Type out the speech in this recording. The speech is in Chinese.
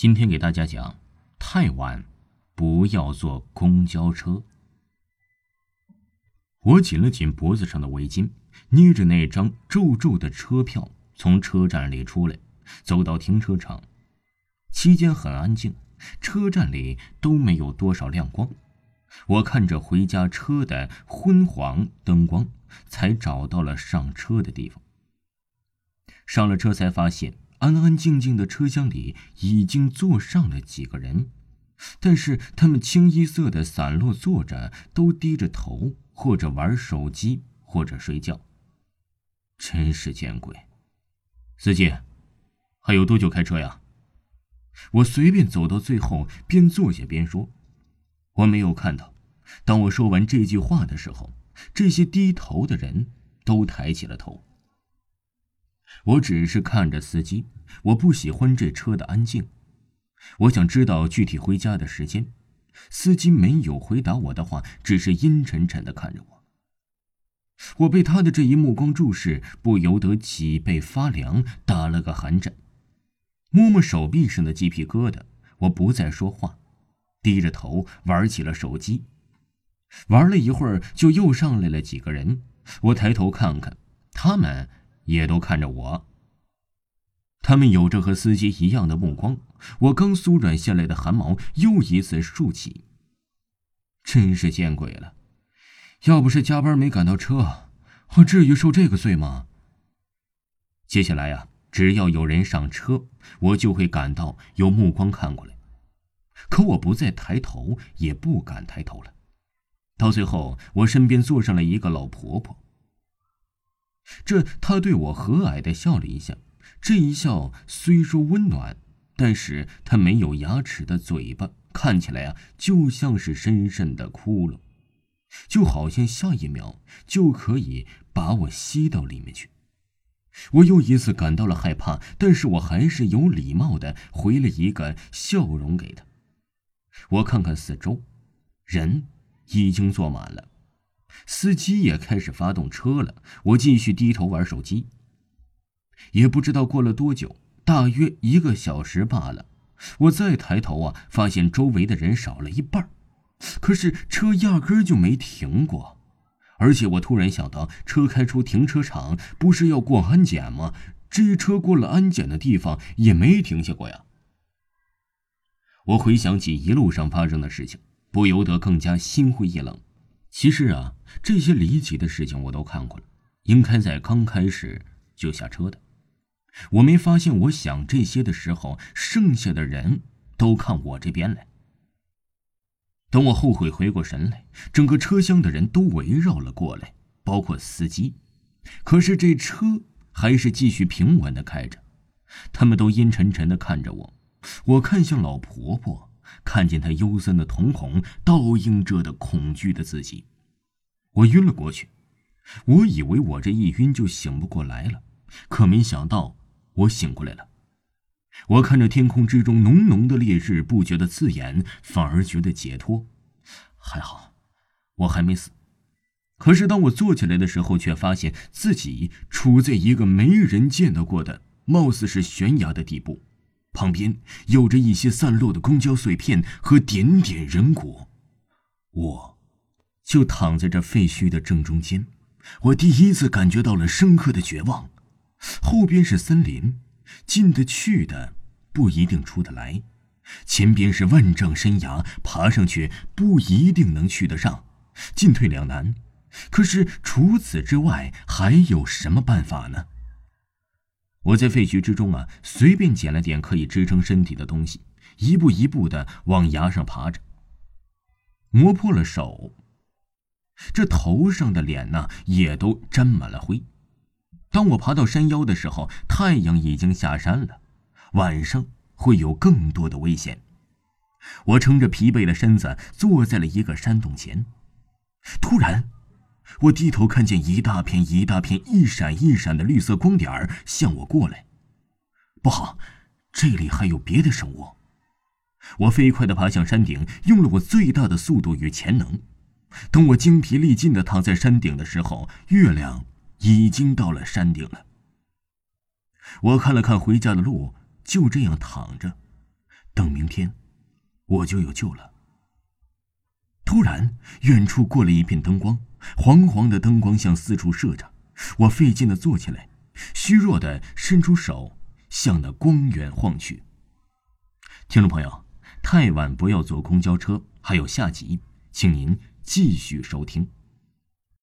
今天给大家讲，太晚不要坐公交车。我紧了紧脖子上的围巾，捏着那张皱皱的车票，从车站里出来，走到停车场。期间很安静，车站里都没有多少亮光。我看着回家车的昏黄灯光，才找到了上车的地方。上了车，才发现。安安静静的车厢里已经坐上了几个人，但是他们清一色的散落坐着，都低着头，或者玩手机，或者睡觉。真是见鬼！司机，还有多久开车呀？我随便走到最后，边坐下边说：“我没有看到。”当我说完这句话的时候，这些低头的人都抬起了头。我只是看着司机，我不喜欢这车的安静。我想知道具体回家的时间。司机没有回答我的话，只是阴沉沉的看着我。我被他的这一目光注视，不由得脊背发凉，打了个寒颤。摸摸手臂上的鸡皮疙瘩，我不再说话，低着头玩起了手机。玩了一会儿，就又上来了几个人。我抬头看看，他们。也都看着我。他们有着和司机一样的目光，我刚酥软下来的汗毛又一次竖起。真是见鬼了！要不是加班没赶到车，我至于受这个罪吗？接下来呀，只要有人上车，我就会感到有目光看过来。可我不再抬头，也不敢抬头了。到最后，我身边坐上了一个老婆婆。这，他对我和蔼的笑了一下，这一笑虽说温暖，但是他没有牙齿的嘴巴看起来啊，就像是深深的窟窿，就好像下一秒就可以把我吸到里面去。我又一次感到了害怕，但是我还是有礼貌的回了一个笑容给他。我看看四周，人已经坐满了。司机也开始发动车了，我继续低头玩手机。也不知道过了多久，大约一个小时罢了。我再抬头啊，发现周围的人少了一半，可是车压根就没停过。而且我突然想到，车开出停车场不是要过安检吗？这车过了安检的地方也没停下过呀。我回想起一路上发生的事情，不由得更加心灰意冷。其实啊，这些离奇的事情我都看过了，应该在刚开始就下车的。我没发现，我想这些的时候，剩下的人都看我这边来。等我后悔回过神来，整个车厢的人都围绕了过来，包括司机。可是这车还是继续平稳的开着，他们都阴沉沉的看着我。我看向老婆婆。看见他幽森的瞳孔，倒映着的恐惧的自己，我晕了过去。我以为我这一晕就醒不过来了，可没想到我醒过来了。我看着天空之中浓浓的烈日，不觉得刺眼，反而觉得解脱。还好，我还没死。可是当我坐起来的时候，却发现自己处在一个没人见到过的、貌似是悬崖的地步。旁边有着一些散落的公交碎片和点点人骨，我，就躺在这废墟的正中间。我第一次感觉到了深刻的绝望。后边是森林，进得去的不一定出得来；前边是万丈山崖，爬上去不一定能去得上，进退两难。可是除此之外，还有什么办法呢？我在废墟之中啊，随便捡了点可以支撑身体的东西，一步一步的往崖上爬着。磨破了手，这头上的脸呢也都沾满了灰。当我爬到山腰的时候，太阳已经下山了，晚上会有更多的危险。我撑着疲惫的身子坐在了一个山洞前，突然。我低头看见一大片一大片、一闪一闪的绿色光点儿向我过来，不好，这里还有别的生物！我飞快地爬向山顶，用了我最大的速度与潜能。等我精疲力尽地躺在山顶的时候，月亮已经到了山顶了。我看了看回家的路，就这样躺着，等明天，我就有救了。突然，远处过了一片灯光，黄黄的灯光向四处射着。我费劲的坐起来，虚弱的伸出手向那光源晃去。听众朋友，太晚不要坐公交车，还有下集，请您继续收听。